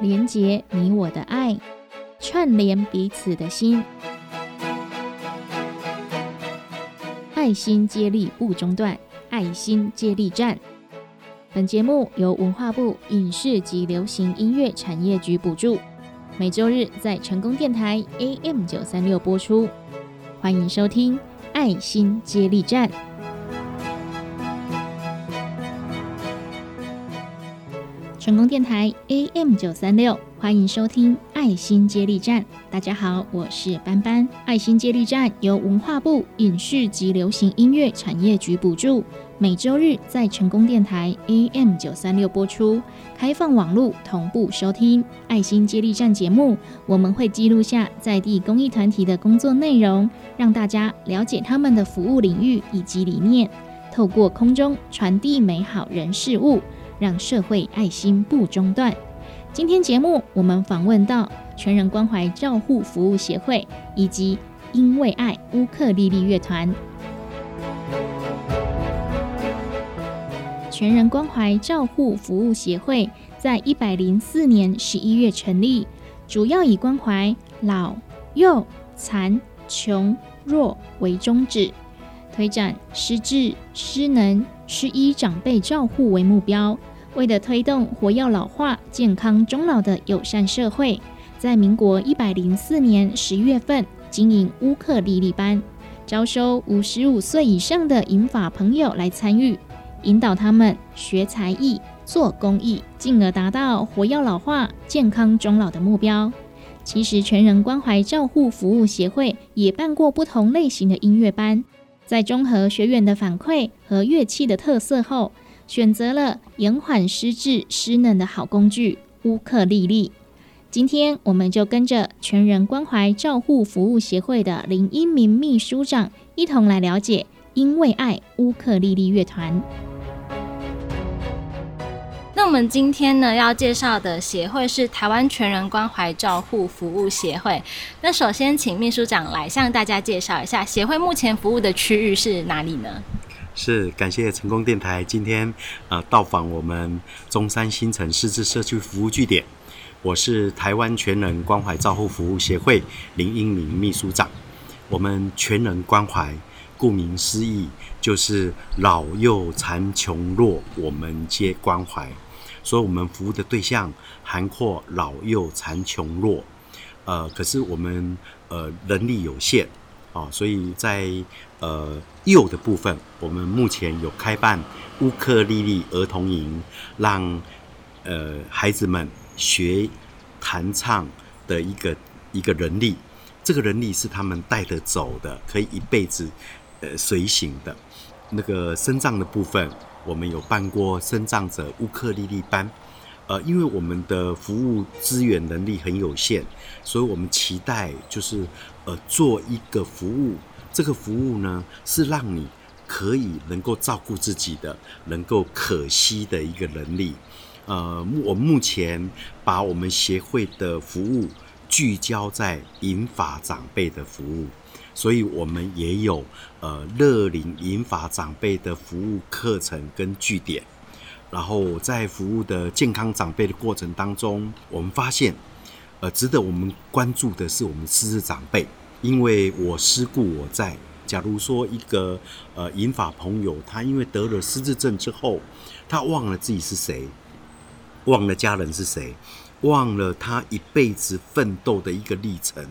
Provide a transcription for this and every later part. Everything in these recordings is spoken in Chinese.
连结你我的爱，串联彼此的心，爱心接力不中断，爱心接力站。本节目由文化部影视及流行音乐产业局补助，每周日在成功电台 AM 九三六播出。欢迎收听爱心接力站。成功电台 AM 九三六，欢迎收听爱心接力站。大家好，我是班班。爱心接力站由文化部影视及流行音乐产业局补助，每周日在成功电台 AM 九三六播出，开放网络同步收听爱心接力站节目。我们会记录下在地公益团体的工作内容，让大家了解他们的服务领域以及理念，透过空中传递美好人事物。让社会爱心不中断。今天节目我们访问到全人关怀照护服务协会以及因为爱乌克丽丽乐团。全人关怀照护服务协会在一百零四年十一月成立，主要以关怀老、幼、残、穷、弱为宗旨，推展失智、失能、失医长辈照护为目标。为了推动活跃老化、健康终老的友善社会，在民国一百零四年十月份经营乌克丽丽班，招收五十五岁以上的银发朋友来参与，引导他们学才艺、做公益，进而达到活跃老化、健康终老的目标。其实，全人关怀照护服务协会也办过不同类型的音乐班，在综合学员的反馈和乐器的特色后。选择了延缓失智失能的好工具乌克丽丽。今天我们就跟着全人关怀照护服务协会的林英明秘书长一同来了解因为爱乌克丽丽乐团。那我们今天呢要介绍的协会是台湾全人关怀照护服务协会。那首先请秘书长来向大家介绍一下协会目前服务的区域是哪里呢？是感谢成功电台今天呃到访我们中山新城市治社区服务据点，我是台湾全人关怀照护服务协会林英明秘书长。我们全人关怀，顾名思义就是老幼残穷弱，我们皆关怀。所以，我们服务的对象涵括老幼残穷弱。呃，可是我们呃人力有限。啊，所以在呃幼的部分，我们目前有开办乌克丽丽儿童营，让呃孩子们学弹唱的一个一个人力，这个人力是他们带得走的，可以一辈子呃随行的。那个身障的部分，我们有办过身障者乌克丽丽班。呃，因为我们的服务资源能力很有限，所以我们期待就是呃做一个服务，这个服务呢是让你可以能够照顾自己的，能够可惜的一个能力。呃，我目前把我们协会的服务聚焦在银发长辈的服务，所以我们也有呃乐龄银发长辈的服务课程跟据点。然后在服务的健康长辈的过程当中，我们发现，呃，值得我们关注的是我们失智长辈，因为我思故我在。假如说一个呃银发朋友，他因为得了失智症之后，他忘了自己是谁，忘了家人是谁，忘了他一辈子奋斗的一个历程，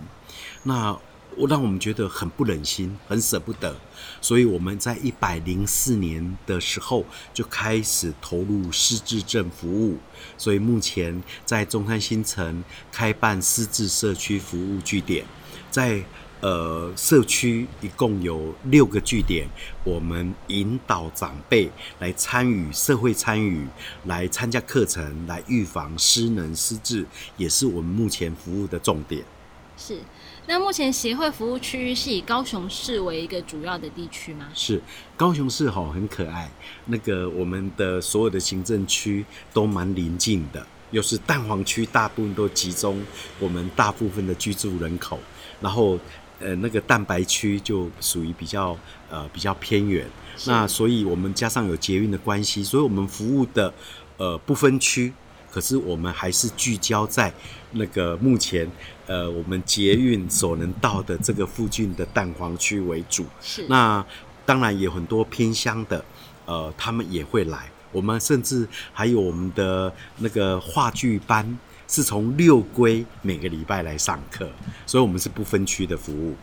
那。我让我们觉得很不忍心，很舍不得，所以我们在一百零四年的时候就开始投入失智症服务，所以目前在中山新城开办失智社区服务据点，在呃社区一共有六个据点，我们引导长辈来参与社会参与，来参加课程，来预防失能失智，也是我们目前服务的重点。是。那目前协会服务区域是以高雄市为一个主要的地区吗？是，高雄市吼很可爱，那个我们的所有的行政区都蛮临近的，又是蛋黄区，大部分都集中我们大部分的居住人口，然后呃那个蛋白区就属于比较呃比较偏远，那所以我们加上有捷运的关系，所以我们服务的呃不分区。可是我们还是聚焦在那个目前呃我们捷运所能到的这个附近的蛋黄区为主。是那当然有很多偏乡的，呃，他们也会来。我们甚至还有我们的那个话剧班，是从六规每个礼拜来上课，所以我们是不分区的服务。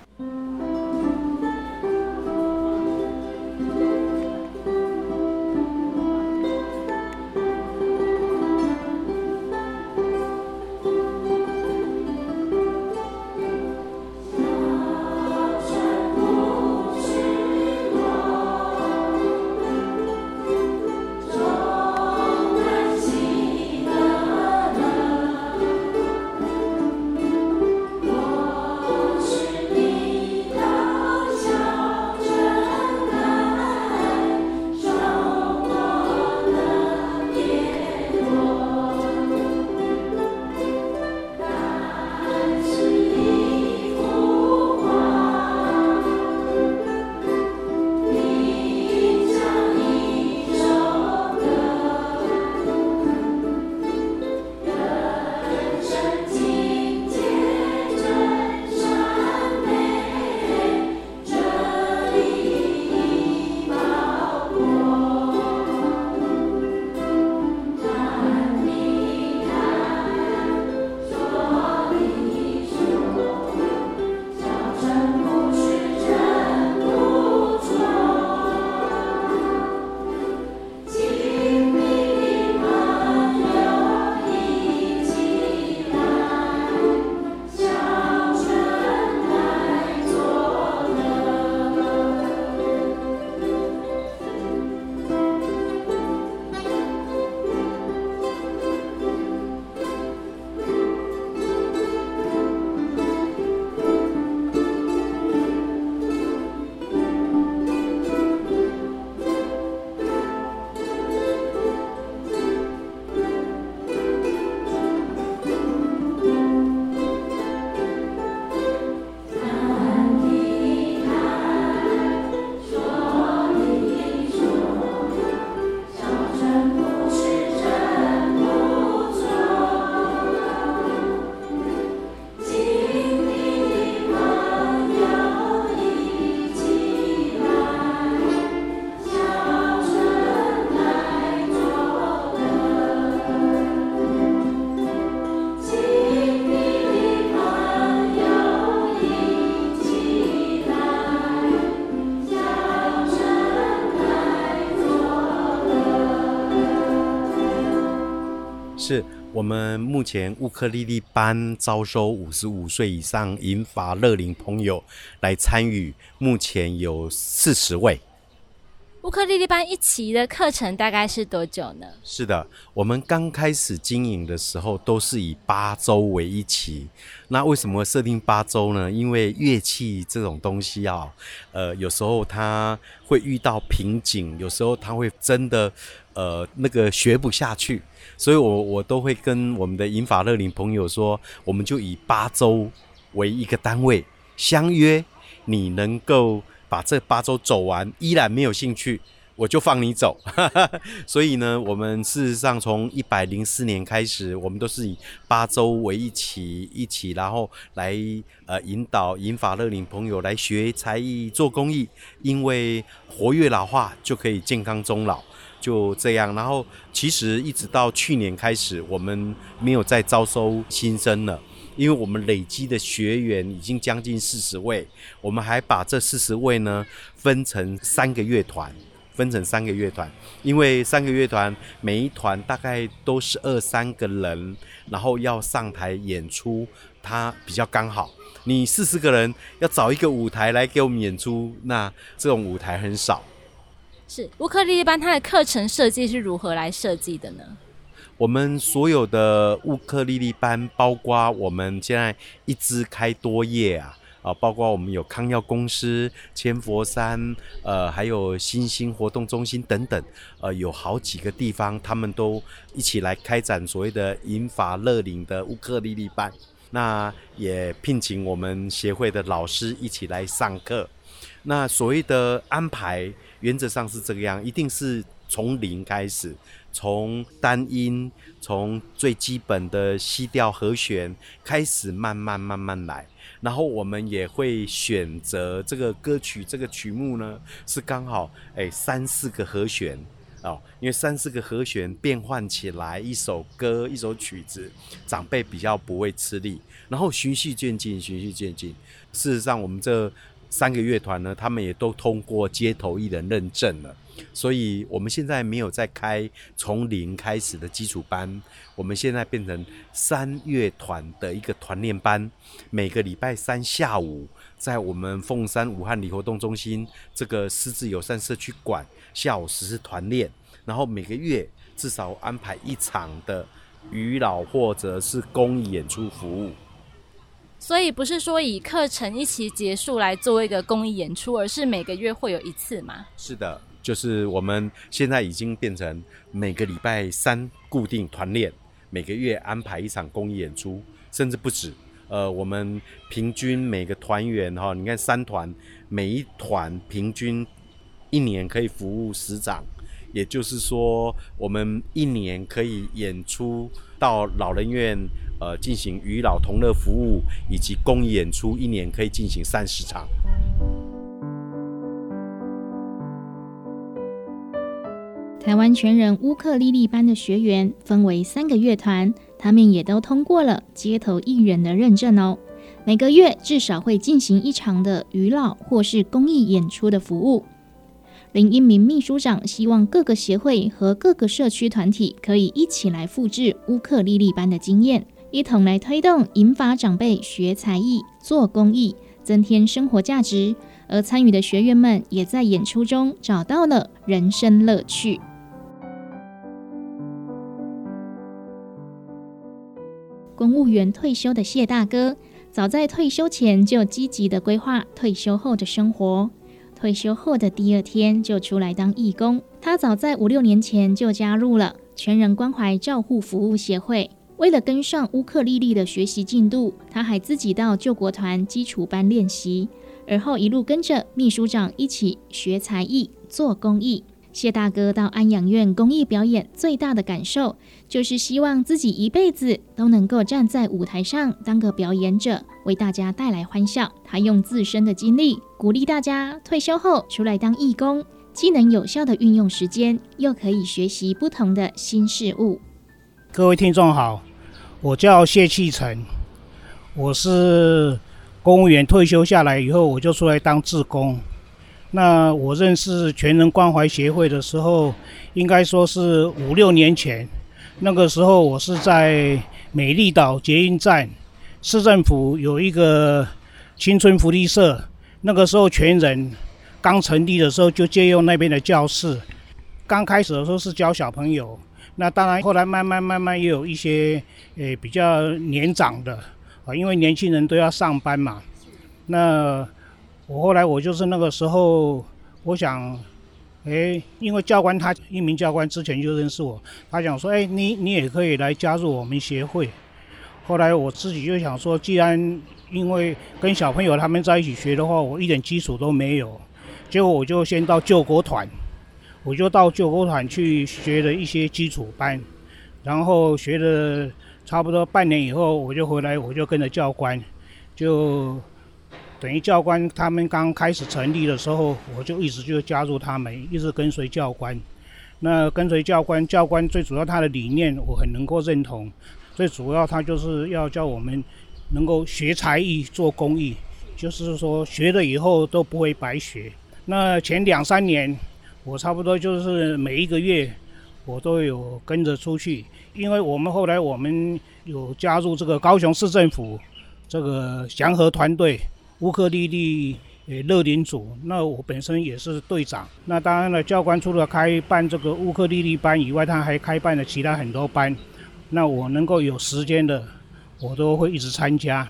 是我们目前乌克丽丽班招收五十五岁以上银发乐龄朋友来参与，目前有四十位。乌克丽丽班一期的课程大概是多久呢？是的，我们刚开始经营的时候都是以八周为一期。那为什么设定八周呢？因为乐器这种东西啊，呃，有时候它会遇到瓶颈，有时候它会真的呃那个学不下去。所以，我我都会跟我们的银发乐龄朋友说，我们就以八周为一个单位相约，你能够把这八周走完，依然没有兴趣，我就放你走。所以呢，我们事实上从一百零四年开始，我们都是以八周为一起一起，然后来呃引导银发乐龄朋友来学才艺、做公益，因为活跃老化就可以健康终老。就这样，然后其实一直到去年开始，我们没有再招收新生了，因为我们累积的学员已经将近四十位，我们还把这四十位呢分成三个乐团，分成三个乐团，因为三个乐团每一团大概都是二三个人，然后要上台演出，它比较刚好。你四十个人要找一个舞台来给我们演出，那这种舞台很少。是乌克丽丽班，它的课程设计是如何来设计的呢？我们所有的乌克丽丽班，包括我们现在一支开多页啊，啊，包括我们有康耀公司、千佛山，呃，还有新兴活动中心等等，呃，有好几个地方，他们都一起来开展所谓的银发乐龄的乌克丽丽班。那也聘请我们协会的老师一起来上课。那所谓的安排。原则上是这个样，一定是从零开始，从单音，从最基本的西调和弦开始，慢慢慢慢来。然后我们也会选择这个歌曲，这个曲目呢是刚好哎三四个和弦哦，因为三四个和弦变换起来一首歌一首曲子，长辈比较不会吃力。然后循序渐进，循序渐进。事实上，我们这三个乐团呢，他们也都通过街头艺人认证了。所以，我们现在没有再开从零开始的基础班，我们现在变成三乐团的一个团练班。每个礼拜三下午，在我们凤山武汉里活动中心这个狮子友善社区馆下午实施团练，然后每个月至少安排一场的娱老或者是公益演出服务。所以不是说以课程一期结束来做一个公益演出，而是每个月会有一次吗？是的。就是我们现在已经变成每个礼拜三固定团练，每个月安排一场公益演出，甚至不止。呃，我们平均每个团员哈，你看三团，每一团平均一年可以服务十场，也就是说，我们一年可以演出到老人院，呃，进行与老同乐服务以及公益演出，一年可以进行三十场。台湾全人乌克丽丽班的学员分为三个乐团，他们也都通过了街头艺人的认证哦。每个月至少会进行一场的娱老或是公益演出的服务。林英明秘书长希望各个协会和各个社区团体可以一起来复制乌克丽丽班的经验，一同来推动引发长辈学才艺、做公益，增添生活价值。而参与的学员们也在演出中找到了人生乐趣。公务员退休的谢大哥，早在退休前就积极的规划退休后的生活。退休后的第二天就出来当义工。他早在五六年前就加入了全人关怀照护服务协会。为了跟上乌克丽丽的学习进度，他还自己到救国团基础班练习，而后一路跟着秘书长一起学才艺、做公益。谢大哥到安养院公益表演，最大的感受就是希望自己一辈子都能够站在舞台上当个表演者，为大家带来欢笑。他用自身的经历鼓励大家退休后出来当义工，既能有效的运用时间，又可以学习不同的新事物。各位听众好，我叫谢启成，我是公务员退休下来以后，我就出来当志工。那我认识全人关怀协会的时候，应该说是五六年前。那个时候我是在美丽岛捷运站，市政府有一个青春福利社。那个时候全人刚成立的时候，就借用那边的教室。刚开始的时候是教小朋友，那当然后来慢慢慢慢也有一些诶比较年长的啊，因为年轻人都要上班嘛。那我后来我就是那个时候，我想，哎，因为教官他一名教官之前就认识我，他讲说，哎，你你也可以来加入我们协会。后来我自己就想说，既然因为跟小朋友他们在一起学的话，我一点基础都没有，结果我就先到救国团，我就到救国团去学了一些基础班，然后学了差不多半年以后，我就回来，我就跟着教官就。等于教官他们刚开始成立的时候，我就一直就加入他们，一直跟随教官。那跟随教官，教官最主要他的理念我很能够认同。最主要他就是要教我们能够学才艺、做公益，就是说学了以后都不会白学。那前两三年，我差不多就是每一个月我都有跟着出去，因为我们后来我们有加入这个高雄市政府这个祥和团队。乌克丽丽呃乐龄组，那我本身也是队长。那当然了，教官除了开办这个乌克丽丽班以外，他还开办了其他很多班。那我能够有时间的，我都会一直参加。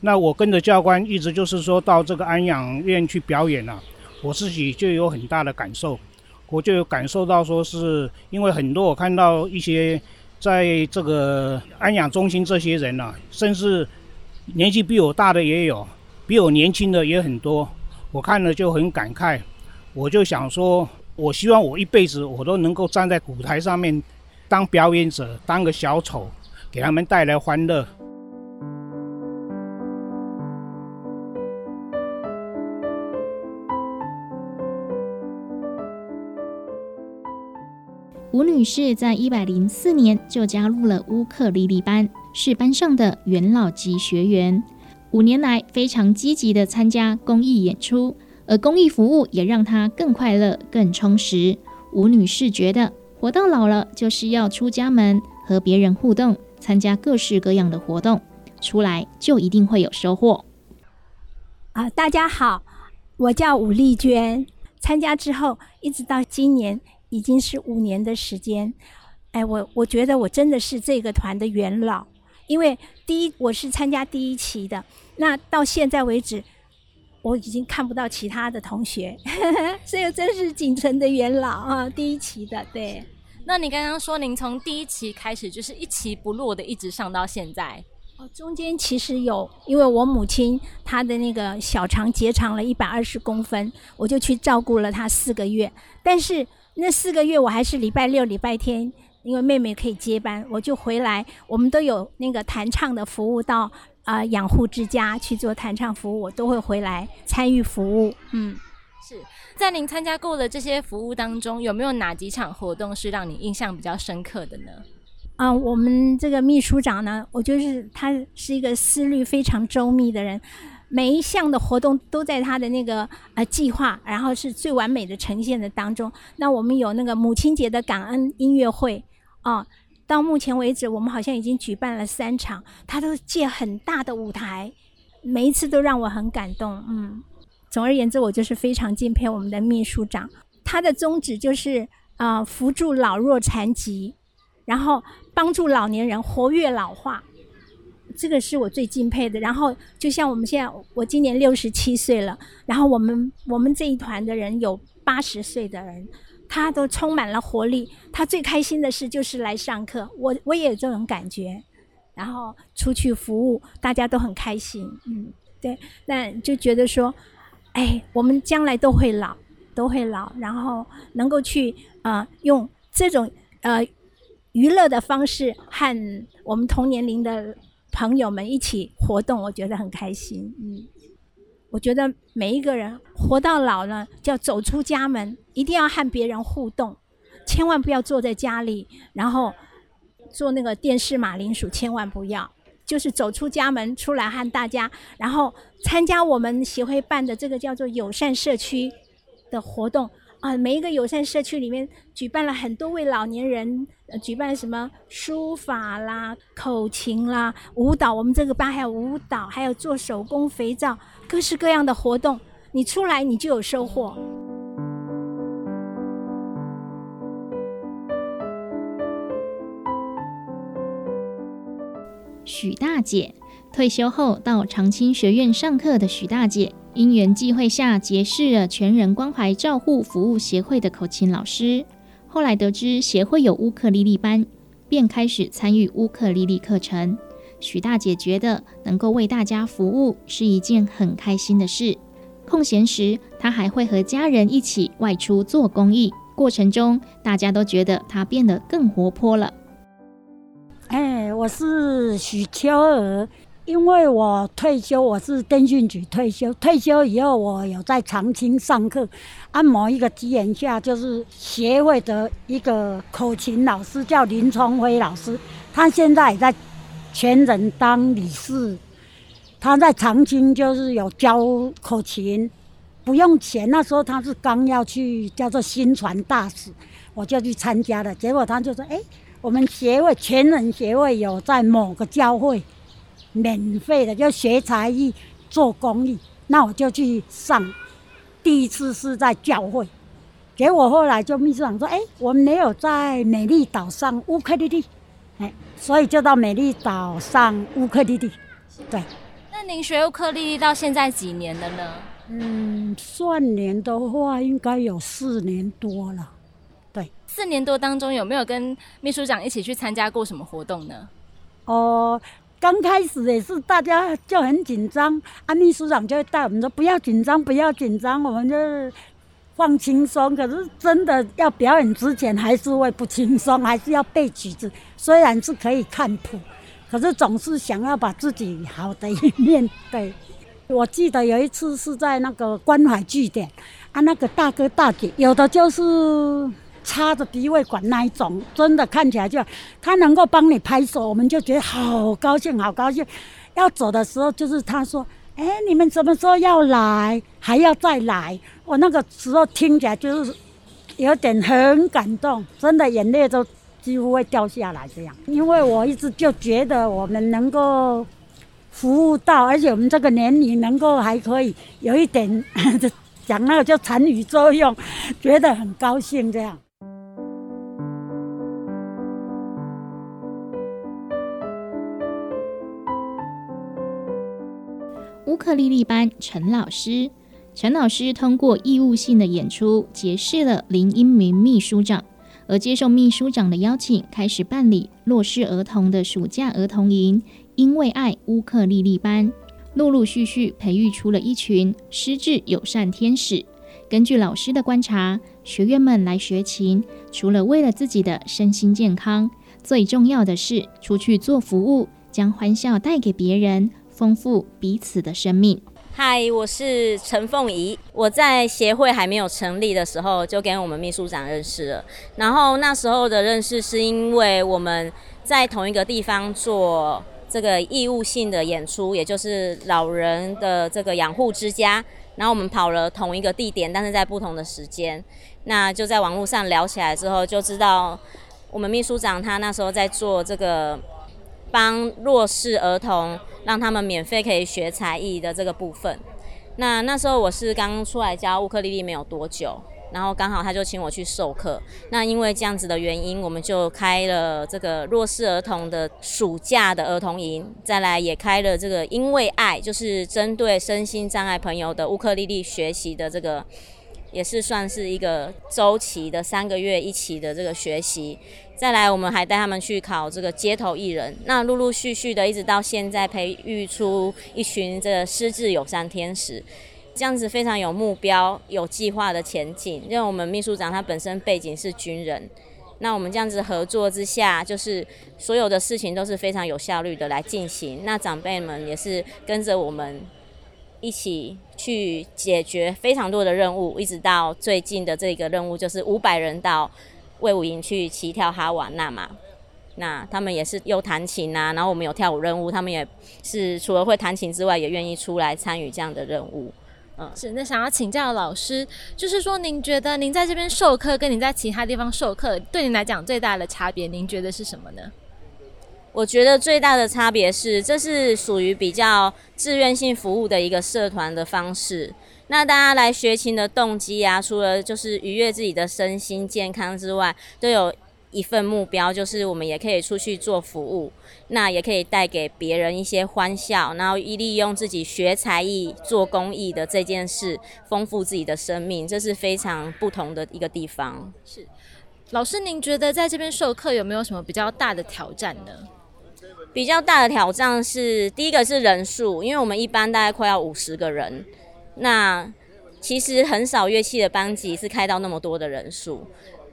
那我跟着教官一直就是说到这个安养院去表演了，我自己就有很大的感受。我就有感受到说是因为很多我看到一些在这个安养中心这些人呢，甚至年纪比我大的也有。比我年轻的也很多，我看了就很感慨。我就想说，我希望我一辈子我都能够站在舞台上面当表演者，当个小丑，给他们带来欢乐。吴女士在一百零四年就加入了乌克丽丽班，是班上的元老级学员。五年来非常积极的参加公益演出，而公益服务也让她更快乐、更充实。吴女士觉得，活到老了就是要出家门，和别人互动，参加各式各样的活动，出来就一定会有收获。啊，大家好，我叫吴丽娟，参加之后一直到今年。已经是五年的时间，哎，我我觉得我真的是这个团的元老，因为第一我是参加第一期的，那到现在为止，我已经看不到其他的同学，所以真是仅存的元老啊，第一期的。对，那你刚刚说您从第一期开始就是一期不落的一直上到现在，哦，中间其实有，因为我母亲她的那个小肠结肠了一百二十公分，我就去照顾了她四个月，但是。那四个月我还是礼拜六、礼拜天，因为妹妹可以接班，我就回来。我们都有那个弹唱的服务，到啊养护之家去做弹唱服务，我都会回来参与服务。嗯，是在您参加过的这些服务当中，有没有哪几场活动是让你印象比较深刻的呢？啊，我们这个秘书长呢，我就是他是一个思虑非常周密的人。每一项的活动都在他的那个呃计划，然后是最完美的呈现的当中。那我们有那个母亲节的感恩音乐会啊，到目前为止我们好像已经举办了三场，他都借很大的舞台，每一次都让我很感动。嗯，总而言之，我就是非常敬佩我们的秘书长，他的宗旨就是啊扶助老弱残疾，然后帮助老年人活跃老化。这个是我最敬佩的。然后，就像我们现在，我今年六十七岁了。然后，我们我们这一团的人有八十岁的人，他都充满了活力。他最开心的事就是来上课。我我也有这种感觉。然后出去服务，大家都很开心。嗯，对。那就觉得说，哎，我们将来都会老，都会老。然后能够去呃用这种呃娱乐的方式和我们同年龄的。朋友们一起活动，我觉得很开心。嗯，我觉得每一个人活到老呢，就要走出家门，一定要和别人互动，千万不要坐在家里，然后做那个电视马铃薯，千万不要，就是走出家门出来和大家，然后参加我们协会办的这个叫做友善社区的活动。啊，每一个友善社区里面举办了很多位老年人，举办什么书法啦、口琴啦、舞蹈。我们这个班还有舞蹈，还有做手工肥皂，各式各样的活动。你出来，你就有收获。许大姐退休后到长青学院上课的许大姐。因缘际会下，结识了全人关怀照护服务协会的口琴老师。后来得知协会有乌克丽丽班，便开始参与乌克丽丽课程。许大姐觉得能够为大家服务是一件很开心的事。空闲时，她还会和家人一起外出做公益。过程中，大家都觉得她变得更活泼了。哎，我是许秋儿。因为我退休，我是电讯局退休。退休以后，我有在长青上课。按摩一个机缘下，就是协会的一个口琴老师叫林聪辉老师，他现在也在全人当理事。他在长青就是有教口琴，不用钱。那时候他是刚要去叫做新传大使，我就去参加了。结果他就说：“哎，我们协会全人协会有在某个教会。”免费的，就学才艺、做公益，那我就去上。第一次是在教会，结果后来就秘书长说：“哎，我们没有在美丽岛上乌克丽丽，哎，所以就到美丽岛上乌克丽丽。”对。那您学乌克丽丽到现在几年了呢？嗯，算年的话，应该有四年多了。对。四年多当中，有没有跟秘书长一起去参加过什么活动呢？哦。刚开始也是大家就很紧张，啊，秘书长就会带我们说不要紧张，不要紧张，我们就放轻松，可是真的要表演之前还是会不轻松，还是要背曲子。虽然是可以看谱，可是总是想要把自己好的一面对。我记得有一次是在那个关怀据点，啊，那个大哥大姐有的就是插着鼻胃管那一种，真的看起来就他能够帮你拍手，我们就觉得好高兴，好高兴。要走的时候，就是他说：“哎，你们什么时候要来？还要再来？”我那个时候听起来就是有点很感动，真的眼泪都几乎会掉下来这样。因为我一直就觉得我们能够。服务到，而且我们这个年龄能够还可以有一点 讲那个叫残余作用，觉得很高兴这样。克丽丽班陈老师，陈老师通过义务性的演出结识了林英明秘书长，而接受秘书长的邀请，开始办理弱势儿童的暑假儿童营。因为爱乌克丽丽班，陆陆续续培育出了一群失智友善天使。根据老师的观察，学员们来学琴，除了为了自己的身心健康，最重要的是出去做服务，将欢笑带给别人，丰富彼此的生命。嗨，我是陈凤仪。我在协会还没有成立的时候，就跟我们秘书长认识了。然后那时候的认识，是因为我们在同一个地方做。这个义务性的演出，也就是老人的这个养护之家，然后我们跑了同一个地点，但是在不同的时间。那就在网络上聊起来之后，就知道我们秘书长他那时候在做这个帮弱势儿童，让他们免费可以学才艺的这个部分。那那时候我是刚出来教乌克丽丽没有多久。然后刚好他就请我去授课，那因为这样子的原因，我们就开了这个弱势儿童的暑假的儿童营，再来也开了这个因为爱，就是针对身心障碍朋友的乌克丽丽学习的这个，也是算是一个周期的三个月一期的这个学习，再来我们还带他们去考这个街头艺人，那陆陆续续的一直到现在培育出一群这个失智友善天使。这样子非常有目标、有计划的前进。因为我们秘书长他本身背景是军人，那我们这样子合作之下，就是所有的事情都是非常有效率的来进行。那长辈们也是跟着我们一起去解决非常多的任务，一直到最近的这个任务就是五百人到魏武营去齐跳哈瓦那嘛。那他们也是又弹琴啊，然后我们有跳舞任务，他们也是除了会弹琴之外，也愿意出来参与这样的任务。嗯是，那想要请教老师，就是说，您觉得您在这边授课，跟您在其他地方授课，对您来讲最大的差别，您觉得是什么呢？我觉得最大的差别是，这是属于比较志愿性服务的一个社团的方式。那大家来学琴的动机啊，除了就是愉悦自己的身心健康之外，都有。一份目标就是我们也可以出去做服务，那也可以带给别人一些欢笑，然后一利用自己学才艺、做公益的这件事，丰富自己的生命，这是非常不同的一个地方。是，老师，您觉得在这边授课有没有什么比较大的挑战呢？比较大的挑战是，第一个是人数，因为我们一般大概快要五十个人，那其实很少乐器的班级是开到那么多的人数。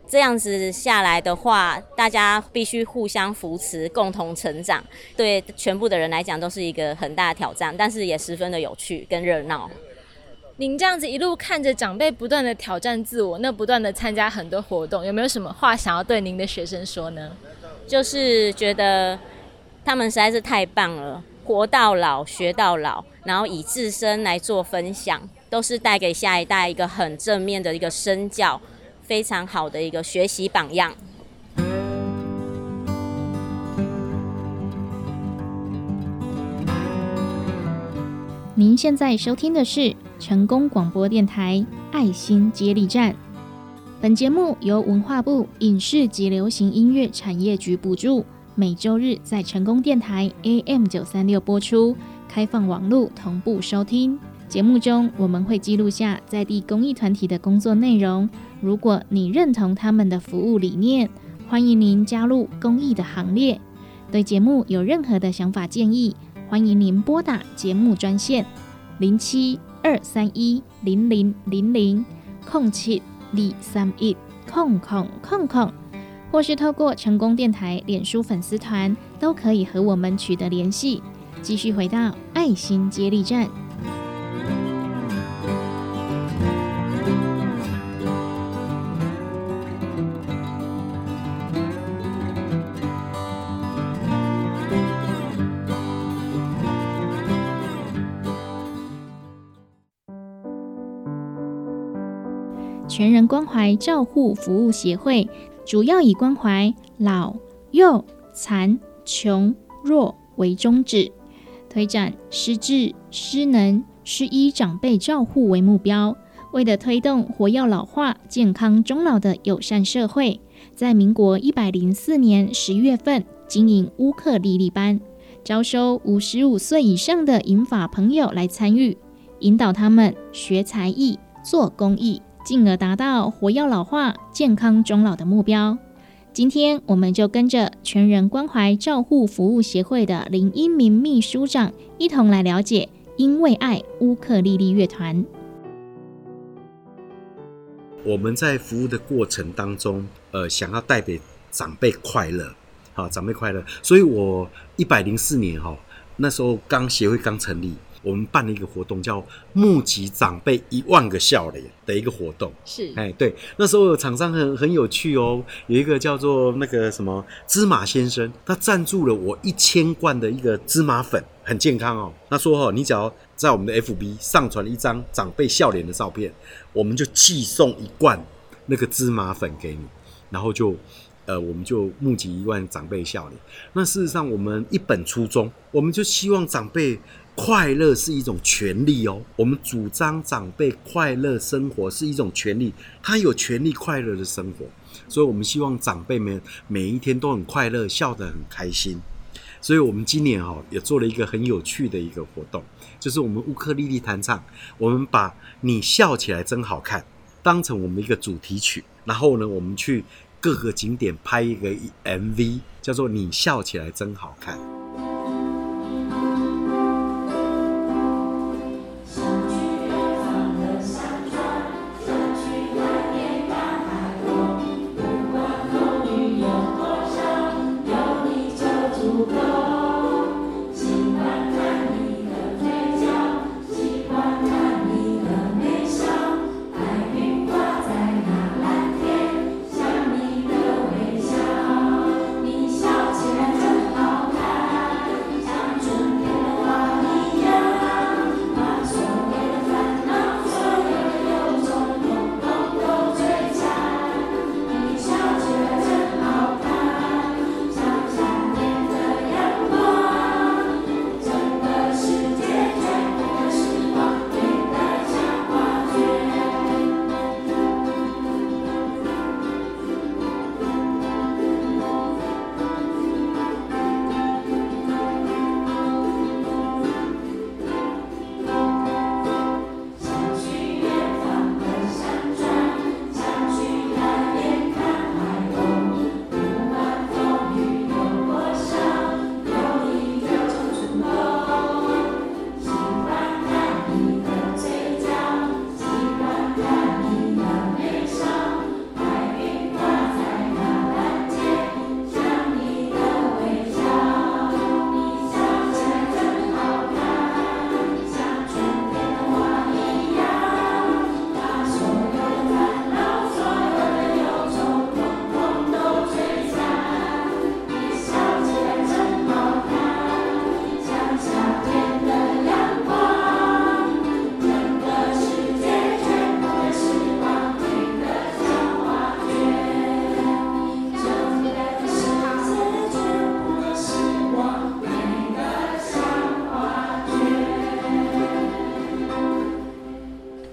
这样子下来的话，大家必须互相扶持，共同成长。对全部的人来讲，都是一个很大的挑战，但是也十分的有趣跟热闹。您这样子一路看着长辈不断的挑战自我，那不断的参加很多活动，有没有什么话想要对您的学生说呢？就是觉得他们实在是太棒了，活到老学到老，然后以自身来做分享，都是带给下一代一个很正面的一个身教。非常好的一个学习榜样。您现在收听的是成功广播电台爱心接力站。本节目由文化部影视及流行音乐产业局补助，每周日在成功电台 AM 九三六播出，开放网络同步收听。节目中我们会记录下在地公益团体的工作内容。如果你认同他们的服务理念，欢迎您加入公益的行列。对节目有任何的想法建议，欢迎您拨打节目专线零七二三一零零零零空七二三一空空空空，或是透过成功电台脸书粉丝团，都可以和我们取得联系。继续回到爱心接力站。全人关怀照护服务协会主要以关怀老、幼、残、穷、弱为宗旨，推展失智、失能、失医长辈照护为目标。为了推动活跃老化、健康终老的友善社会，在民国一百零四年十月份经营乌克丽丽班，招收五十五岁以上的银发朋友来参与，引导他们学才艺、做公益。进而达到活跃老化、健康终老的目标。今天，我们就跟着全人关怀照护服务协会的林英明秘书长，一同来了解“因为爱”乌克丽丽乐团。我们在服务的过程当中，呃，想要带给长辈快乐，好，长辈快乐。所以我一百零四年哈，那时候刚协会刚成立。我们办了一个活动，叫募集长辈一万个笑脸的一个活动。是，哎，对，那时候有厂商很很有趣哦，有一个叫做那个什么芝麻先生，他赞助了我一千罐的一个芝麻粉，很健康哦。他说哦，你只要在我们的 FB 上传一张长辈笑脸的照片，我们就寄送一罐那个芝麻粉给你，然后就呃，我们就募集一万长辈笑脸。那事实上，我们一本初衷，我们就希望长辈。快乐是一种权利哦，我们主张长辈快乐生活是一种权利，他有权利快乐的生活，所以我们希望长辈们每一天都很快乐，笑得很开心。所以我们今年哈也做了一个很有趣的一个活动，就是我们乌克丽丽弹唱，我们把你笑起来真好看当成我们一个主题曲，然后呢，我们去各个景点拍一个 MV，叫做你笑起来真好看。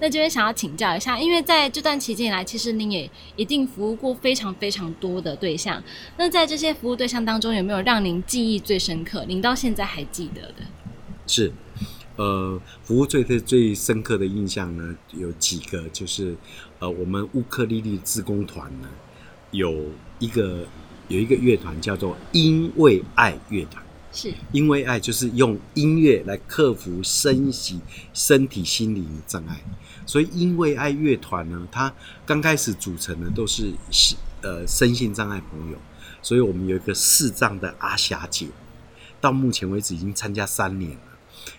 那这边想要请教一下，因为在这段期间以来，其实您也一定服务过非常非常多的对象。那在这些服务对象当中，有没有让您记忆最深刻、您到现在还记得的？是，呃，服务最最最深刻的印象呢，有几个，就是呃，我们乌克丽丽自工团呢，有一个有一个乐团叫做因为爱乐团。是因为爱就是用音乐来克服身体、身体、心理的障碍。所以，因为爱乐团呢，它刚开始组成的都是呃身心障碍朋友，所以我们有一个视障的阿霞姐，到目前为止已经参加三年了。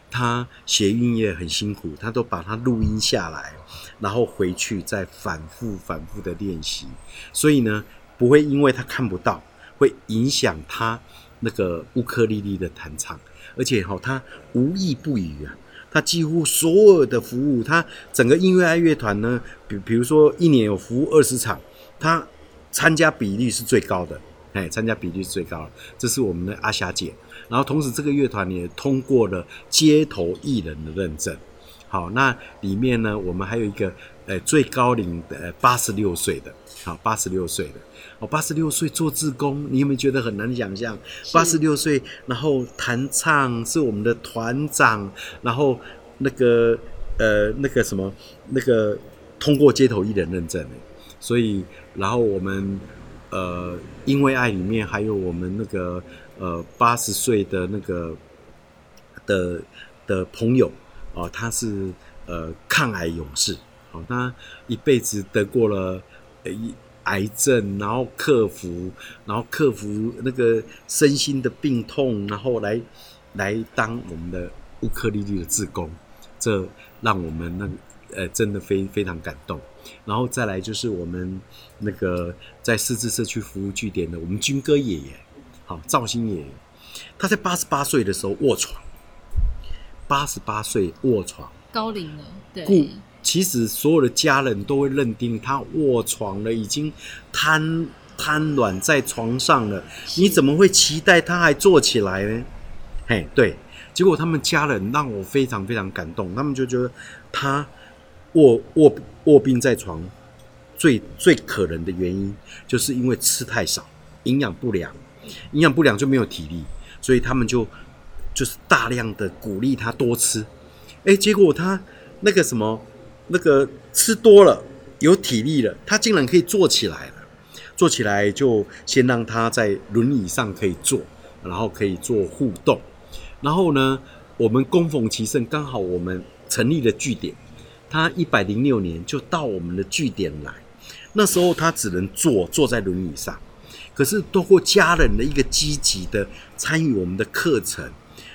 她学音乐很辛苦，她都把它录音下来，然后回去再反复、反复的练习。所以呢，不会因为她看不到，会影响她那个乌克丽丽的弹唱，而且哈，她无意不语啊。他几乎所有的服务，他整个音乐爱乐团呢，比比如说一年有服务二十场，他参加比例是最高的，哎，参加比例是最高的，这是我们的阿霞姐。然后同时这个乐团也通过了街头艺人的认证。好，那里面呢，我们还有一个呃最高龄的八十六岁的，好，八十六岁的。哦，八十六岁做志工，你有没有觉得很难想象？八十六岁，然后弹唱是我们的团长，然后那个呃那个什么那个通过街头艺人认证所以然后我们呃因为爱里面还有我们那个呃八十岁的那个的的朋友哦，他是呃抗癌勇士，哦，他一辈子得过了呃一。癌症，然后克服，然后克服那个身心的病痛，然后来来当我们的乌克丽丽的志工，这让我们那呃真的非非常感动。然后再来就是我们那个在四字社区服务据点的我们军哥爷爷，好赵兴爷爷，他在八十八岁的时候卧床，八十八岁卧床，高龄了，对。其实所有的家人都会认定他卧床了，已经瘫瘫软在床上了。你怎么会期待他还坐起来呢？嘿，对。结果他们家人让我非常非常感动，他们就觉得他卧卧卧病在床，最最可能的原因就是因为吃太少，营养不良，营养不良就没有体力，所以他们就就是大量的鼓励他多吃。哎，结果他那个什么。那个吃多了有体力了，他竟然可以坐起来了。坐起来就先让他在轮椅上可以坐，然后可以做互动。然后呢，我们供逢其盛，刚好我们成立了据点，他一百零六年就到我们的据点来。那时候他只能坐，坐在轮椅上。可是通过家人的一个积极的参与我们的课程，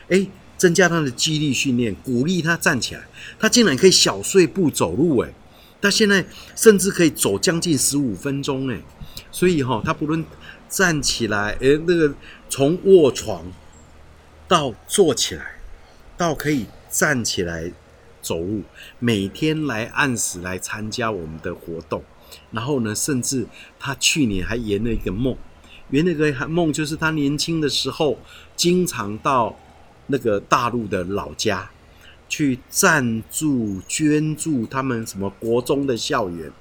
哎。增加他的肌力训练，鼓励他站起来，他竟然可以小碎步走路诶，他现在甚至可以走将近十五分钟诶，所以哈，他不论站起来，诶，那个从卧床到坐起来，到可以站起来走路，每天来按时来参加我们的活动，然后呢，甚至他去年还圆了一个梦，圆那个梦，就是他年轻的时候经常到。那个大陆的老家，去赞助捐助他们什么国中的校园，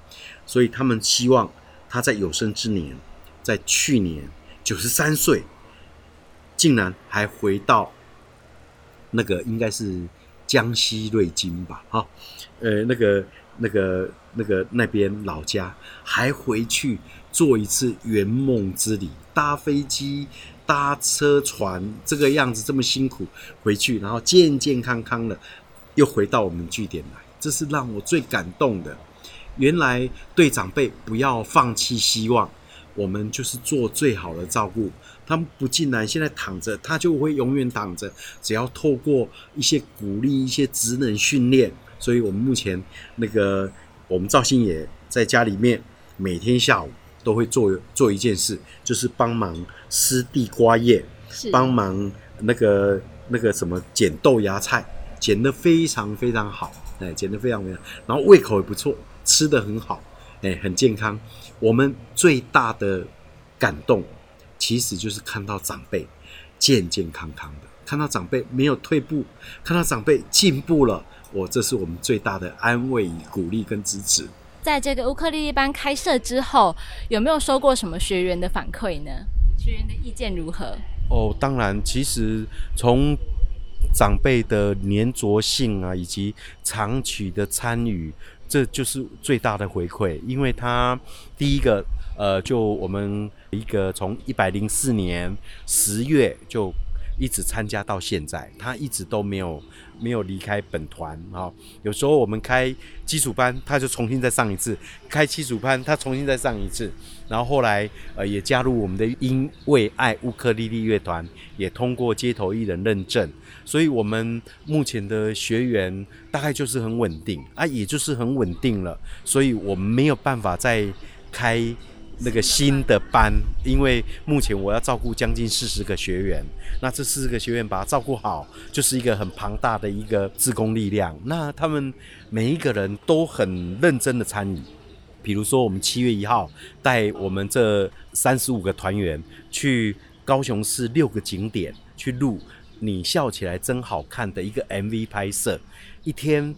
所以他们希望他在有生之年，在去年九十三岁，竟然还回到那个应该是江西瑞金吧，哈，呃，那个那个那个那边老家，还回去做一次圆梦之旅，搭飞机。搭车船这个样子这么辛苦回去，然后健健康康的又回到我们据点来，这是让我最感动的。原来对长辈不要放弃希望，我们就是做最好的照顾。他们不进来，现在躺着，他就会永远躺着。只要透过一些鼓励、一些职能训练，所以我们目前那个我们赵星爷在家里面每天下午。都会做做一件事，就是帮忙撕地瓜叶，帮忙那个那个什么剪豆芽菜，剪得非常非常好，哎，剪得非常非常，然后胃口也不错，吃得很好，哎，很健康。我们最大的感动，其实就是看到长辈健健康康的，看到长辈没有退步，看到长辈进步了，我这是我们最大的安慰、鼓励跟支持。在这个乌克丽丽班开设之后，有没有收过什么学员的反馈呢？学员的意见如何？哦，当然，其实从长辈的粘着性啊，以及长期的参与，这就是最大的回馈。因为他第一个，呃，就我们一个从一百零四年十月就一直参加到现在，他一直都没有没有离开本团啊。有时候我们开基础班，他就重新再上一次；开基础班，他重新再上一次。然后后来呃也加入我们的因为爱乌克丽丽乐团，也通过街头艺人认证。所以我们目前的学员大概就是很稳定啊，也就是很稳定了。所以我们没有办法再开。那个新的班，因为目前我要照顾将近四十个学员，那这四十个学员把他照顾好，就是一个很庞大的一个自工力量。那他们每一个人都很认真的参与，比如说我们七月一号带我们这三十五个团员去高雄市六个景点去录《你笑起来真好看》的一个 MV 拍摄，一天。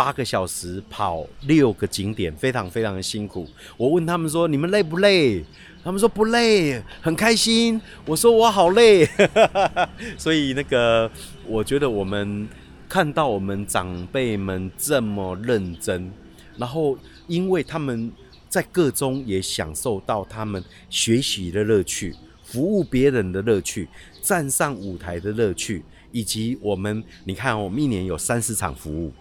八个小时跑六个景点，非常非常的辛苦。我问他们说：“你们累不累？”他们说：“不累，很开心。”我说：“我好累。” 所以那个，我觉得我们看到我们长辈们这么认真，然后因为他们在各中也享受到他们学习的乐趣、服务别人的乐趣、站上舞台的乐趣，以及我们你看，我们一年有三十场服务。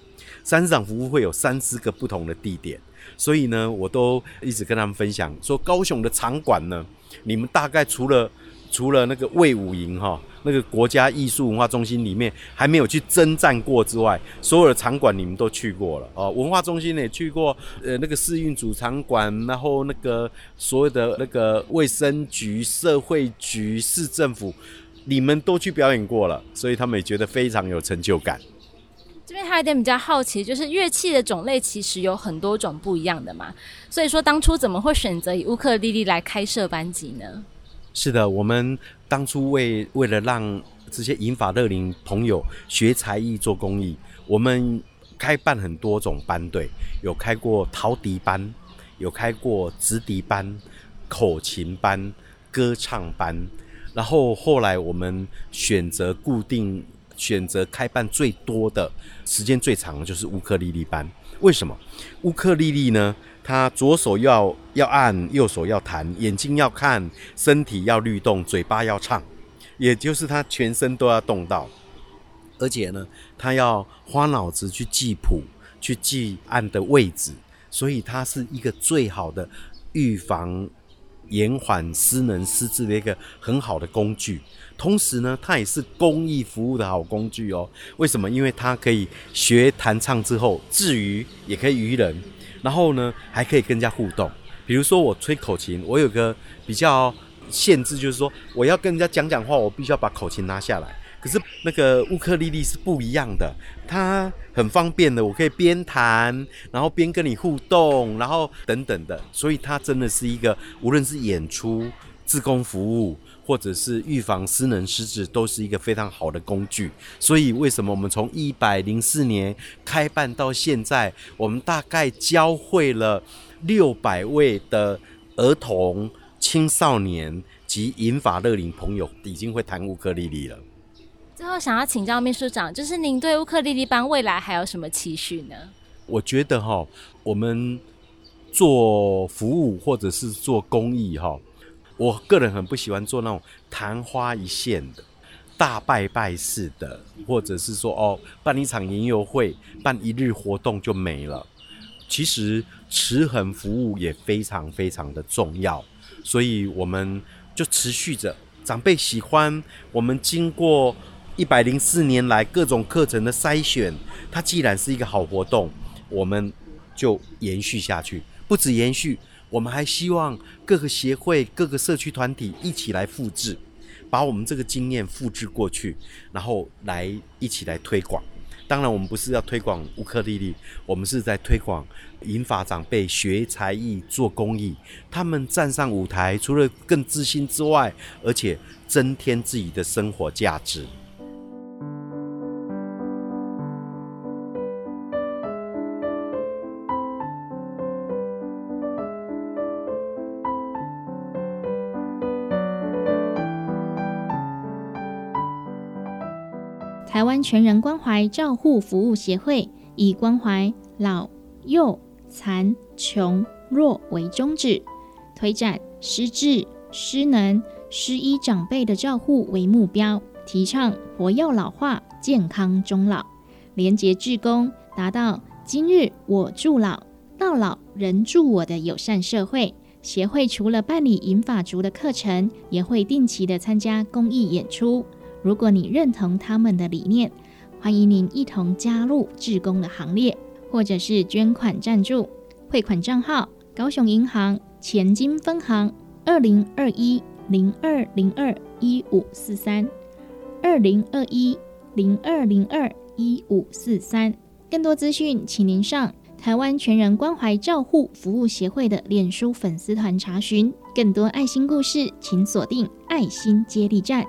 三场服务会有三四个不同的地点，所以呢，我都一直跟他们分享说，高雄的场馆呢，你们大概除了除了那个魏武营哈，那个国家艺术文化中心里面还没有去征战过之外，所有的场馆你们都去过了哦。文化中心也去过，呃，那个市运主场馆，然后那个所有的那个卫生局、社会局、市政府，你们都去表演过了，所以他们也觉得非常有成就感。这边还有一点比较好奇，就是乐器的种类其实有很多种不一样的嘛，所以说当初怎么会选择以乌克丽丽来开设班级呢？是的，我们当初为为了让这些银发乐龄朋友学才艺做公益，我们开办很多种班队，有开过陶笛班，有开过直笛班、口琴班、歌唱班，然后后来我们选择固定。选择开办最多的时间最长的就是乌克丽丽班。为什么？乌克丽丽呢？它左手要要按，右手要弹，眼睛要看，身体要律动，嘴巴要唱，也就是它全身都要动到。而且呢，它要花脑子去记谱，去记按的位置，所以它是一个最好的预防延缓失能失智的一个很好的工具。同时呢，它也是公益服务的好工具哦。为什么？因为它可以学弹唱之后，至于也可以娱人，然后呢，还可以跟人家互动。比如说我吹口琴，我有个比较限制，就是说我要跟人家讲讲话，我必须要把口琴拿下来。可是那个乌克丽丽是不一样的，它很方便的，我可以边弹，然后边跟你互动，然后等等的。所以它真的是一个，无论是演出、自工服务。或者是预防失能失智，都是一个非常好的工具。所以，为什么我们从一百零四年开办到现在，我们大概教会了六百位的儿童、青少年及银发乐龄朋友，已经会弹乌克丽丽了。最后，想要请教秘书长，就是您对乌克丽丽班未来还有什么期许呢？我觉得哈，我们做服务或者是做公益哈。我个人很不喜欢做那种昙花一现的大拜拜式的，或者是说哦办一场研游会、办一日活动就没了。其实持恒服务也非常非常的重要，所以我们就持续着。长辈喜欢我们经过一百零四年来各种课程的筛选，它既然是一个好活动，我们就延续下去，不止延续。我们还希望各个协会、各个社区团体一起来复制，把我们这个经验复制过去，然后来一起来推广。当然，我们不是要推广乌克丽丽，我们是在推广银发长辈学才艺、做公益。他们站上舞台，除了更自信之外，而且增添自己的生活价值。台湾全人关怀照护服务协会以关怀老、幼、残、穷、弱为宗旨，推展失智、失能、失医长辈的照护为目标，提倡活要老化、健康终老，廉洁志工，达到今日我助老，到老人助我的友善社会。协会除了办理银法族的课程，也会定期的参加公益演出。如果你认同他们的理念，欢迎您一同加入志工的行列，或者是捐款赞助。汇款账号：高雄银行前金分行二零二一零二零二一五四三二零二一零二零二一五四三。更多资讯，请您上。台湾全人关怀照护服务协会的脸书粉丝团查询更多爱心故事，请锁定爱心接力站。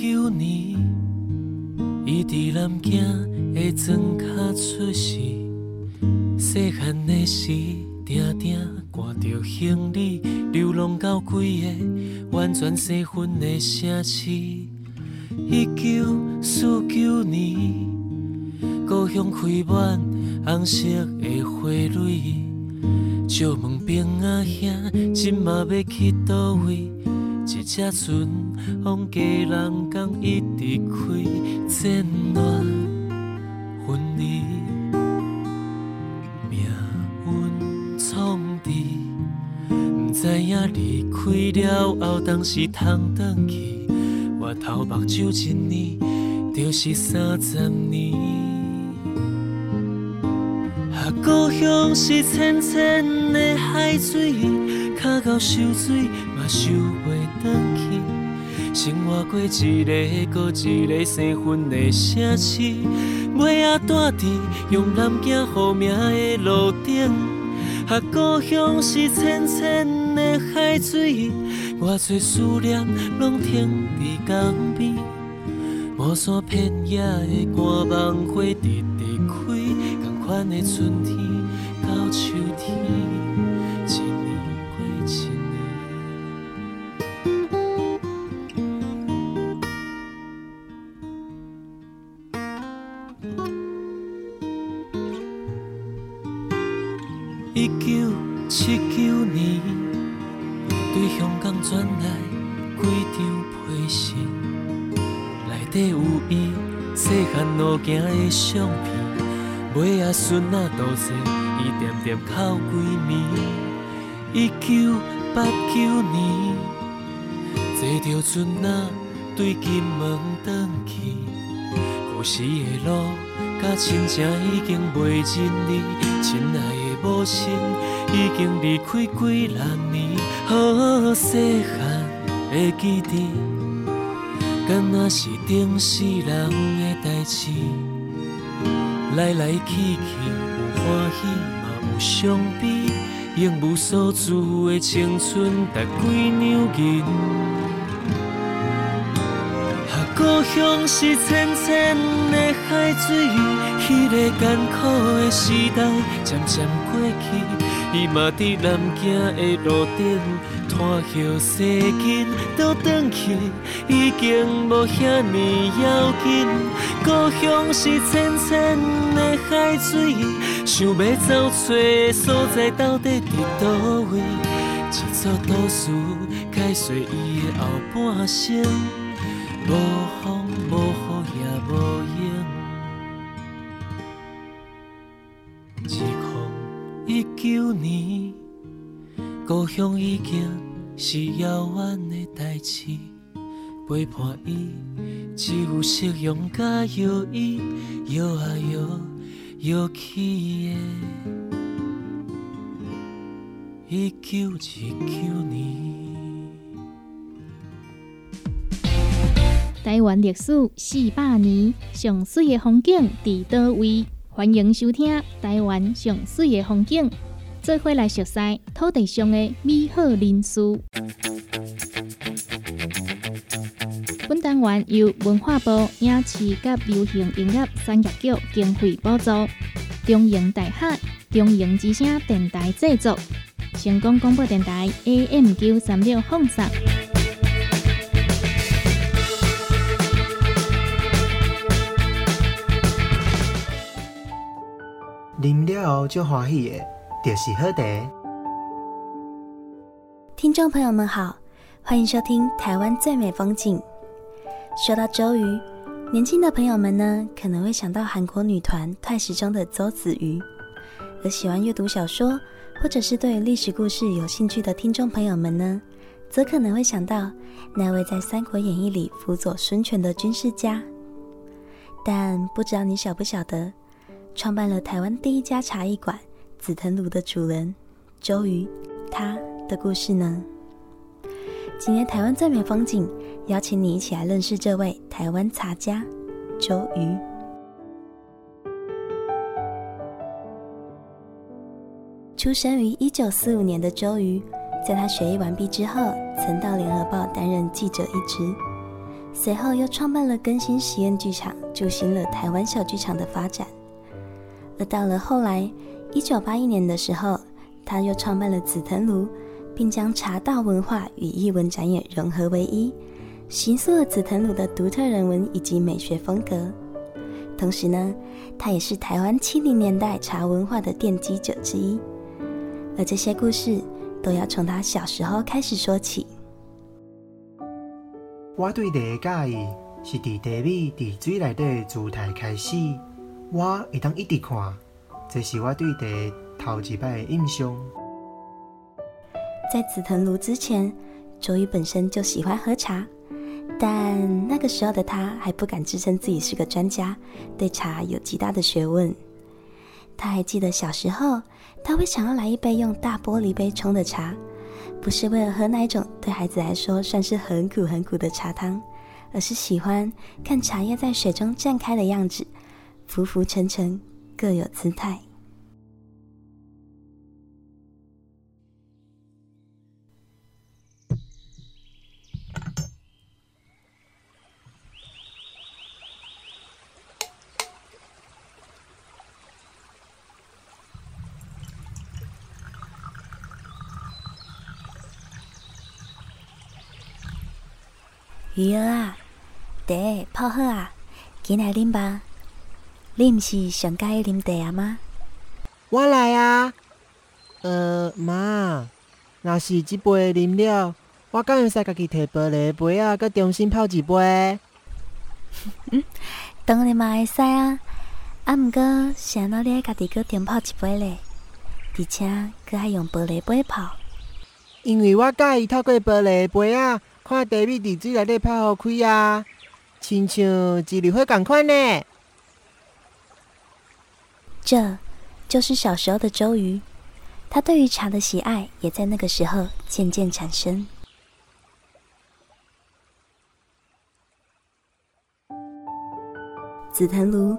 九年，伊伫南京的庄脚出世。细汉的时，定定赶着行李，流浪到几个完全生分的城市。一九四九年，故乡开满红色的花蕊。借问兵阿兄，今嘛要去倒位？一只船风家人港一直开，战乱分离，命运创治，不知影离开了后，当时通转去，我头目睭一年，就是三十年。啊，故乡是浅浅的海水，脚到受水嘛受袂。转去，生活过一个又一个生分的城市，尾仔住伫用南京好名的路顶。啊，故乡是浅浅的海水，我最思念拢停伫江边。无山片野的寒梦花直直开，同款的春天到秋天。底有伊细汉路行的相片，尾仔孙仔都坐，伊点点哭几暝。一九八九年，坐着船仔对金门转去。故事的路，甲亲情已经袂认你，亲爱的母亲已经离开几六年。好细汉的记忆。敢若是顶世人的代志，来来去去有欢喜嘛有伤悲，用无所住的青春值几两银。啊，故乡是浅浅的海水，迄个艰苦的时代渐渐过去。伊嘛伫南京的路顶，拖后细紧倒转去，已经无遐尼要紧。故乡是浅浅的海水，想要走找的所在到底伫倒位？一座都市解说伊的后半生，无风无雨也无影。一九年，故乡已经是遥远的代志，陪伴伊只有夕阳甲摇椅，摇啊摇，摇起的一九一九年。台湾历史四百年，上水的风景伫倒位？欢迎收听《台湾上水的风景》，做伙来熟悉土地上的美好人事。本单元由文化部影视及流行音乐产业局经费补助，中营大厦中营之声电台制作，成功广播电台 AM 九三六放送。啉了后就欢喜的，就是好茶。听众朋友们好，欢迎收听《台湾最美风景》。说到周瑜，年轻的朋友们呢，可能会想到韩国女团 TWICE 中的周子瑜；而喜欢阅读小说或者是对历史故事有兴趣的听众朋友们呢，则可能会想到那位在《三国演义》里辅佐孙权的军事家。但不知道你晓不晓得？创办了台湾第一家茶艺馆紫藤庐的主人周瑜，他的故事呢？今天台湾最美风景，邀请你一起来认识这位台湾茶家周瑜。出生于一九四五年的周瑜，在他学艺完毕之后，曾到联合报担任记者一职，随后又创办了更新实验剧场，助兴了台湾小剧场的发展。而到了后来，一九八一年的时候，他又创办了紫藤庐，并将茶道文化与艺文展演融合为一，形塑了紫藤庐的独特人文以及美学风格。同时呢，他也是台湾七零年代茶文化的奠基者之一。而这些故事，都要从他小时候开始说起。我对茶的介意，是伫茶米伫水内底姿态开始。我会当一直看，这是我对茶头一摆的印象。在紫藤庐之前，卓宇本身就喜欢喝茶，但那个时候的他还不敢自称自己是个专家，对茶有极大的学问。他还记得小时候，他会想要来一杯用大玻璃杯冲的茶，不是为了喝那种对孩子来说算是很苦很苦的茶汤，而是喜欢看茶叶在水中绽开的样子。浮浮沉沉，各有姿态。鱼儿啊，茶泡好啊，进来啉吧。你毋是上介意啉茶啊吗？我来啊！呃，妈，若是即杯啉了，我敢会使家己摕玻璃杯啊，佮重新泡一杯？当然嘛会使啊！啊，毋过想哪里家己搁重泡一杯咧？而且搁爱用玻璃杯泡？因为我介意透过玻璃杯啊，看茶米伫水内底泡好开啊，亲像一粒花共款呢。这就是小时候的周瑜，他对于茶的喜爱也在那个时候渐渐产生。紫藤庐，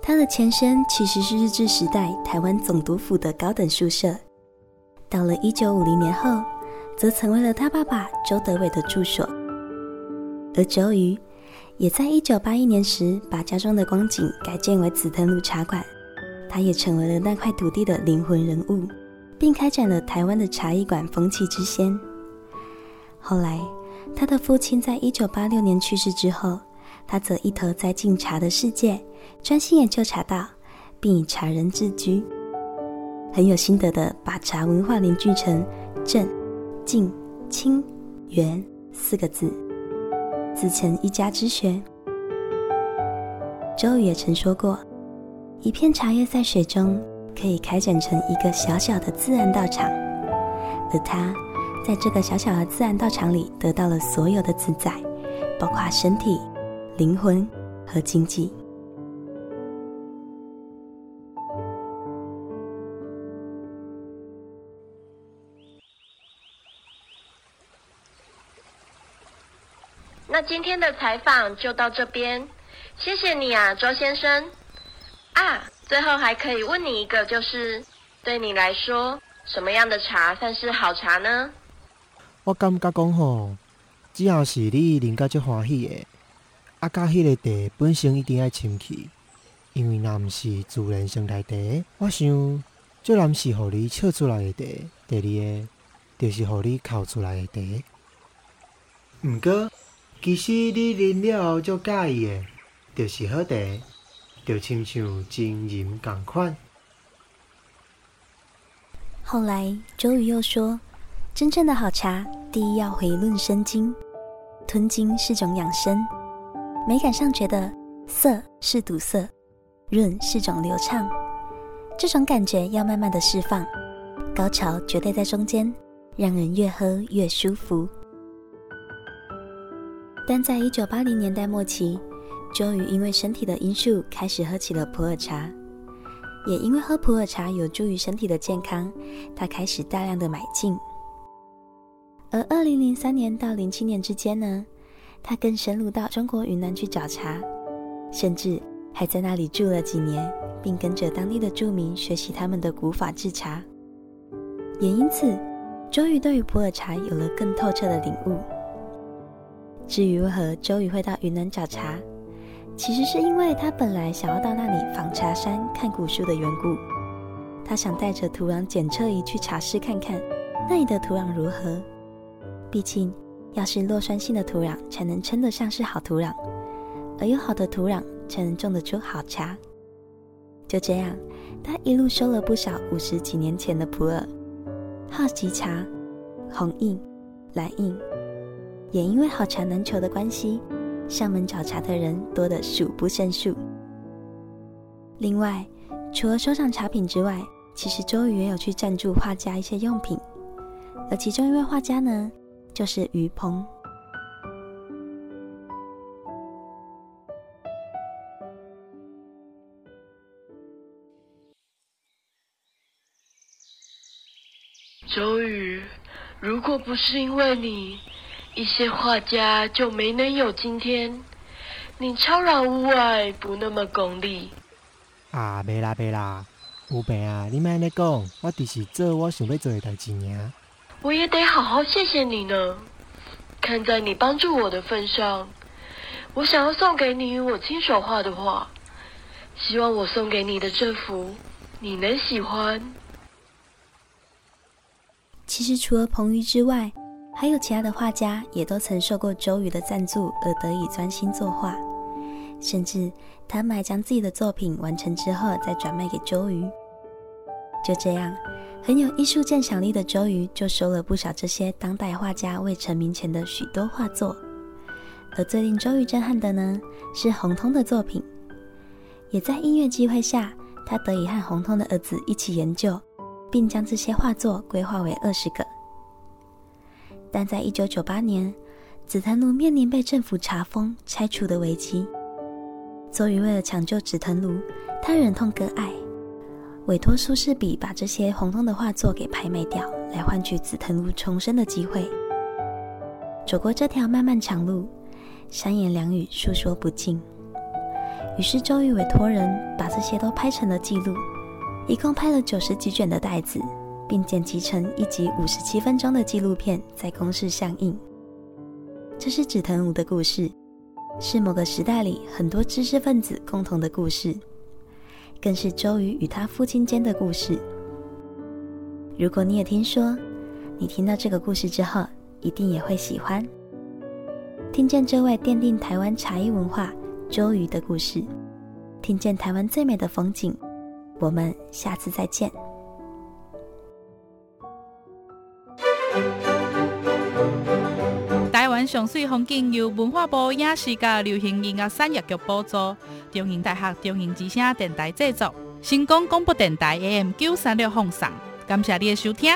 它的前身其实是日治时代台湾总督府的高等宿舍，到了一九五零年后，则成为了他爸爸周德伟的住所。而周瑜也在一九八一年时，把家中的光景改建为紫藤庐茶馆。他也成为了那块土地的灵魂人物，并开展了台湾的茶艺馆风气之先。后来，他的父亲在一九八六年去世之后，他则一头栽进茶的世界，专心研究茶道，并以茶人自居，很有心得的把茶文化凝聚成正、静、清、源四个字，自成一家之学。周瑜也曾说过。一片茶叶在水中可以开展成一个小小的自然道场而他在这个小小的自然道场里得到了所有的自在包括身体灵魂和经济。那今天的采访就到这边谢谢你啊周先生。啊，最后还可以问你一个，就是对你来说，什么样的茶算是好茶呢？我感觉讲吼，只要是你啉到足欢喜的，啊，甲迄个茶本身一定要清气，因为若毋是自然生态茶，我想最难是互你笑出来的茶。第二个，就是互你哭出来的茶。毋过，其实你啉了后足介意的，就是好茶，就亲像真饮共款。后来，周瑜又说。真正的好茶，第一要回论生津，吞津是种养生。美感上觉得涩是堵塞，润是种流畅。这种感觉要慢慢的释放，高潮绝对在中间，让人越喝越舒服。但在一九八零年代末期，周瑜因为身体的因素开始喝起了普洱茶，也因为喝普洱茶有助于身体的健康，他开始大量的买进。而二零零三年到零七年之间呢，他更深入到中国云南去找茶，甚至还在那里住了几年，并跟着当地的住民学习他们的古法制茶。也因此，周瑜对于普洱茶有了更透彻的领悟。至于为何周瑜会到云南找茶，其实是因为他本来想要到那里访茶山看古树的缘故。他想带着土壤检测仪去茶室看看那里的土壤如何。毕竟，要是弱酸性的土壤才能称得上是好土壤，而有好的土壤才能种得出好茶。就这样，他一路收了不少五十几年前的普洱、好吉茶、红印、蓝印。也因为好茶难求的关系，上门找茶的人多得数不胜数。另外，除了收藏茶品之外，其实周瑜也有去赞助画家一些用品，而其中一位画家呢。就是于鹏。周瑜，如果不是因为你，一些画家就没能有今天。你超然物外，不那么功利。啊，袂啦袂啦，有病啊！你莫安尼讲，我只是做我想要做的代志尔。我也得好好谢谢你呢。看在你帮助我的份上，我想要送给你我亲手画的画。希望我送给你的这幅，你能喜欢。其实除了彭于之外，还有其他的画家也都曾受过周瑜的赞助而得以专心作画，甚至他们还将自己的作品完成之后再转卖给周瑜。就这样。很有艺术鉴赏力的周瑜就收了不少这些当代画家未成名前的许多画作，而最令周瑜震撼的呢，是洪通的作品。也在音乐机会下，他得以和洪通的儿子一起研究，并将这些画作规划为二十个。但在一九九八年，紫藤庐面临被政府查封、拆除的危机，周瑜为了抢救紫藤庐，他忍痛割爱。委托苏士比把这些红通的画作给拍卖掉，来换取紫藤庐重生的机会。走过这条漫漫长路，三言两语诉说不尽。于是周瑜委托人把这些都拍成了记录，一共拍了九十几卷的袋子，并剪辑成一集五十七分钟的纪录片，在公视上映。这是紫藤庐的故事，是某个时代里很多知识分子共同的故事。更是周瑜与他父亲间的故事。如果你也听说，你听到这个故事之后，一定也会喜欢。听见这位奠定台湾茶艺文化周瑜的故事，听见台湾最美的风景。我们下次再见。上水风景由文化部影视甲流行音乐产业局补助。中营大学中营之声电台制作，新光广播电台 AM 九三六放送，感谢你的收听。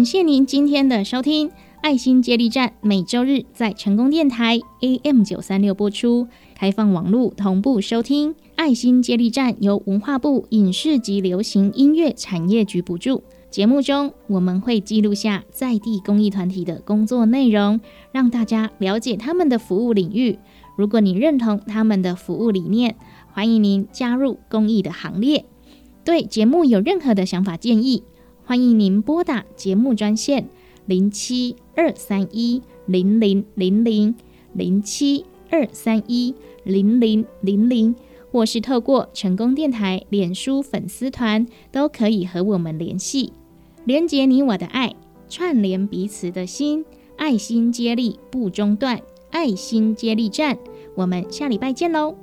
感谢您今天的收听。爱心接力站每周日在成功电台 AM 九三六播出，开放网络同步收听。爱心接力站由文化部影视及流行音乐产业局补助。节目中我们会记录下在地公益团体的工作内容，让大家了解他们的服务领域。如果你认同他们的服务理念，欢迎您加入公益的行列。对节目有任何的想法建议，欢迎您拨打节目专线零七二三一零零零零零七二三一零零零零，或是透过成功电台脸书粉丝团，都可以和我们联系。连接你我的爱，串联彼此的心，爱心接力不中断，爱心接力站，我们下礼拜见喽！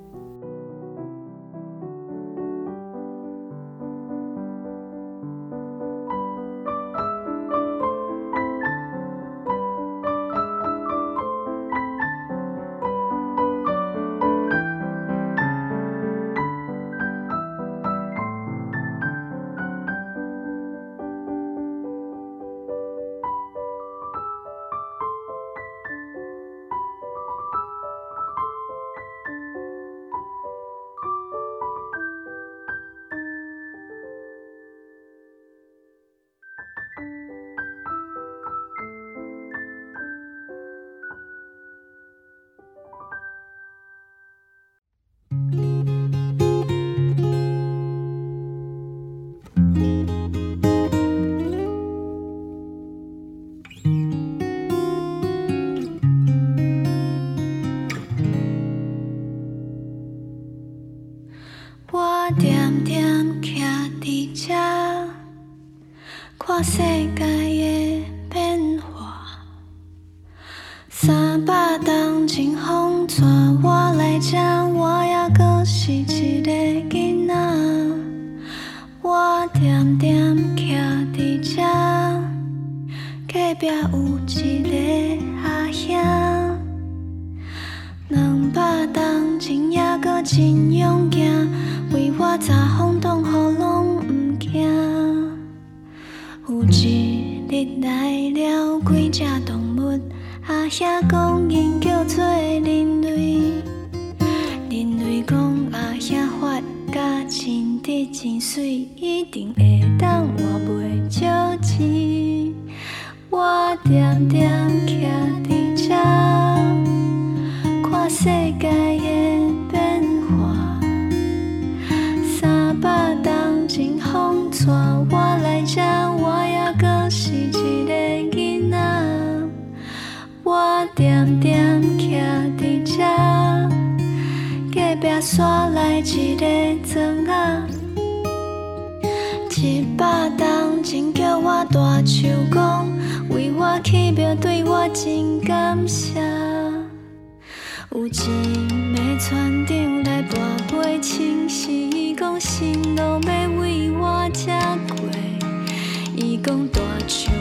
起庙对我真感谢。有一暝船长来跋杯请示，伊讲新路要为我车过。伊讲大树